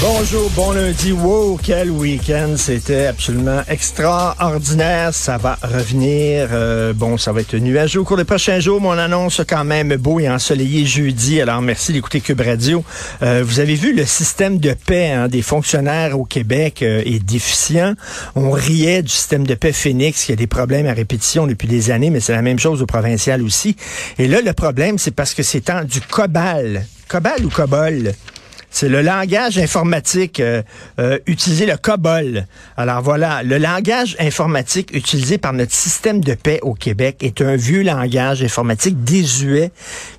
Bonjour, bon lundi. Wow, quel week-end. C'était absolument extraordinaire. Ça va revenir. euh, bon, ça va être nuageux au cours des prochains jours, mais on annonce quand même beau et ensoleillé jeudi. Alors, merci d'écouter Cube Radio. Euh, vous avez vu le système de paix hein, des fonctionnaires au Québec euh, est déficient. On riait du système de paix Phoenix qui a des problèmes à répétition depuis des années, mais c'est la même chose au provincial aussi. Et là, le problème, c'est parce que c'est en du COBAL. COBAL ou COBOL? C'est le langage informatique euh, euh, utilisé, le COBOL. Alors voilà, le langage informatique utilisé par notre système de paix au Québec est un vieux langage informatique désuet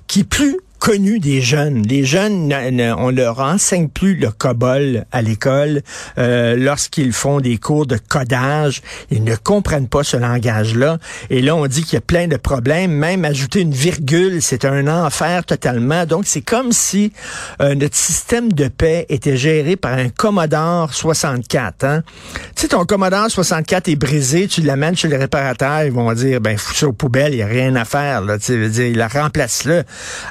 qui plus connu des jeunes. Les jeunes, ne- ne- on leur enseigne plus le COBOL à l'école. Euh, Lorsqu'ils font des cours de codage, ils ne comprennent pas ce langage-là. Et là, on dit qu'il y a plein de problèmes. Même ajouter une virgule, c'est un enfer totalement. Donc, c'est comme si euh, notre système de paix était géré par un Commodore 64. Hein? Tu sais, ton Commodore 64 est brisé, tu l'amènes chez les réparateurs, ils vont dire, ben, fous ça aux poubelles, il n'y a rien à faire. Là, tu veut dire, il la remplace-le.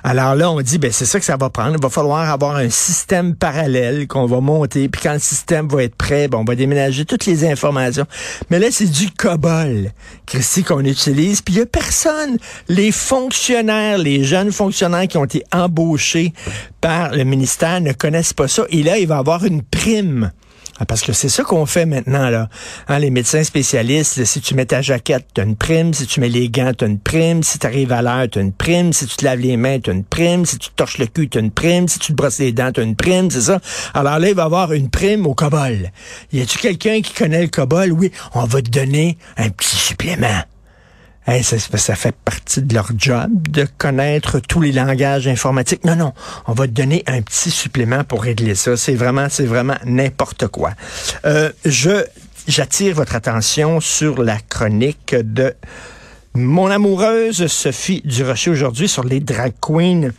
Alors là, on dit, ben, c'est ça que ça va prendre. Il va falloir avoir un système parallèle qu'on va monter, puis quand le système va être prêt, ben, on va déménager toutes les informations. Mais là, c'est du COBOL, Christy, qu'on utilise, puis il n'y a personne. Les fonctionnaires, les jeunes fonctionnaires qui ont été embauchés par le ministère ne connaissent pas ça. Et là, il va avoir une prime. Ah, Parce que c'est ça qu'on fait maintenant, là. Hein, les médecins spécialistes, si tu mets ta jaquette, tu as une prime. Si tu mets les gants, tu as une prime. Si tu arrives à l'heure, tu as une prime. Si tu te laves les mains, tu as une prime. Si tu te torches le cul, tu as une prime. Si tu te brosses les dents, tu as une prime, c'est ça? Alors là, il va y avoir une prime au COBOL. Y a-tu quelqu'un qui connaît le COBOL? Oui, on va te donner un petit supplément. Hey, ça, fait partie de leur job de connaître tous les langages informatiques. Non, non, on va te donner un petit supplément pour régler ça. C'est vraiment, c'est vraiment n'importe quoi. Euh, je, j'attire votre attention sur la chronique de mon amoureuse Sophie Durocher aujourd'hui sur les drag queens.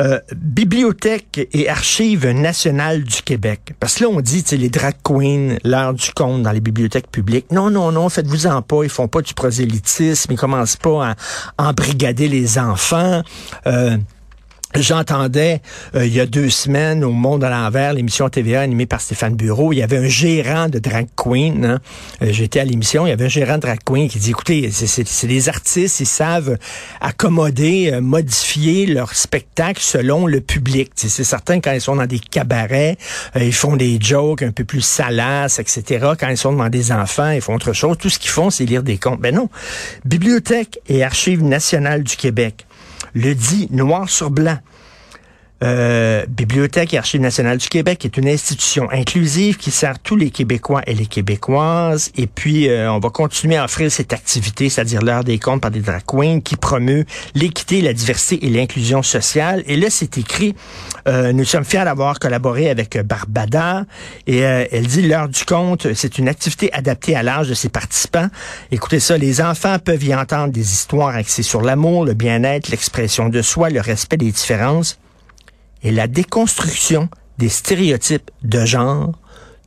Euh, Bibliothèque et Archives nationales du Québec. Parce que là, on dit, les drag queens, l'heure du compte dans les bibliothèques publiques. Non, non, non, faites-vous-en pas. Ils font pas du prosélytisme. Ils commencent pas à embrigader les enfants. Euh, J'entendais euh, il y a deux semaines au Monde à l'envers, l'émission TVA animée par Stéphane Bureau, il y avait un gérant de drag queen. Hein. Euh, J'étais à l'émission, il y avait un gérant de drag queen qui dit, écoutez, c'est- des artistes, ils savent accommoder, euh, modifier leur spectacle selon le public. C'est certain quand ils sont dans des cabarets, euh, ils font des jokes un peu plus salaces, etc. Quand ils sont devant des enfants, ils font autre chose. Tout ce qu'ils font, c'est lire des contes. Ben non. Bibliothèque et Archives nationales du Québec le dit noir sur blanc. Euh, Bibliothèque et Archives nationales du Québec est une institution inclusive qui sert tous les Québécois et les Québécoises. Et puis, euh, on va continuer à offrir cette activité, c'est-à-dire l'heure des comptes par des drag queens, qui promeut l'équité, la diversité et l'inclusion sociale. Et là, c'est écrit, euh, nous sommes fiers d'avoir collaboré avec Barbada. Et euh, elle dit, l'heure du compte, c'est une activité adaptée à l'âge de ses participants. Écoutez ça, les enfants peuvent y entendre des histoires axées sur l'amour, le bien-être, l'expression de soi, le respect des différences et la déconstruction des stéréotypes de genre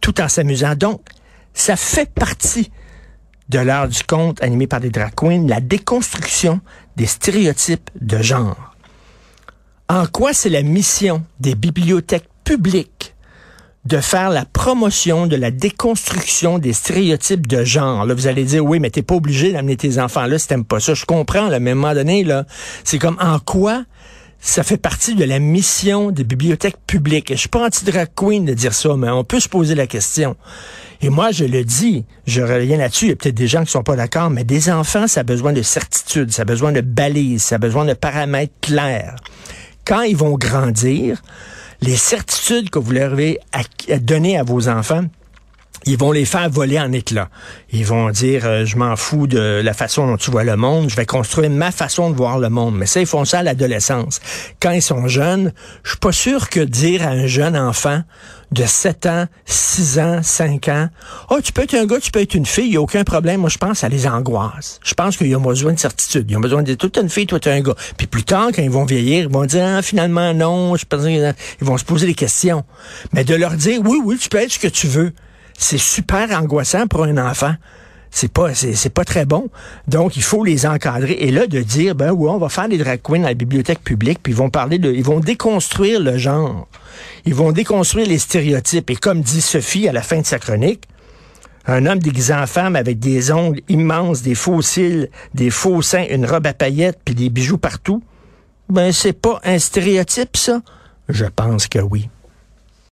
tout en s'amusant. Donc, ça fait partie de l'heure du conte animé par des drag queens, la déconstruction des stéréotypes de genre. En quoi c'est la mission des bibliothèques publiques de faire la promotion de la déconstruction des stéréotypes de genre? Là, vous allez dire, oui, mais t'es pas obligé d'amener tes enfants là si t'aimes pas ça. Je comprends, mais à un moment donné, là, c'est comme en quoi ça fait partie de la mission des bibliothèques publiques. Je suis pas anti-drag queen de dire ça, mais on peut se poser la question. Et moi, je le dis, je reviens là-dessus, il y a peut-être des gens qui sont pas d'accord, mais des enfants, ça a besoin de certitude, ça a besoin de balises, ça a besoin de paramètres clairs. Quand ils vont grandir, les certitudes que vous leur avez donner à vos enfants, ils vont les faire voler en éclats. Ils vont dire, euh, je m'en fous de la façon dont tu vois le monde, je vais construire ma façon de voir le monde. Mais ça, ils font ça à l'adolescence. Quand ils sont jeunes, je suis pas sûr que dire à un jeune enfant de 7 ans, 6 ans, 5 ans, oh, tu peux être un gars, tu peux être une fille, il n'y a aucun problème. Moi, je pense à les angoisses. Je pense qu'ils ont besoin de certitude. Ils ont besoin de dire, toi, t'es une fille, toi, t'es un gars. Puis plus tard, quand ils vont vieillir, ils vont dire, ah, finalement, non, je pense ils vont se poser des questions. Mais de leur dire, oui, oui, tu peux être ce que tu veux c'est super angoissant pour un enfant. C'est pas, c'est, pas très bon. Donc, il faut les encadrer. Et là, de dire, ben oui, on va faire des drag queens à la bibliothèque publique, puis ils vont parler de, ils vont déconstruire le genre. Ils vont déconstruire les stéréotypes. Et comme dit Sophie à la fin de sa chronique, un homme déguisé en femme avec des ongles immenses, des faux cils, des faux seins, une robe à paillettes, puis des bijoux partout, ben c'est pas un stéréotype, ça? Je pense que oui.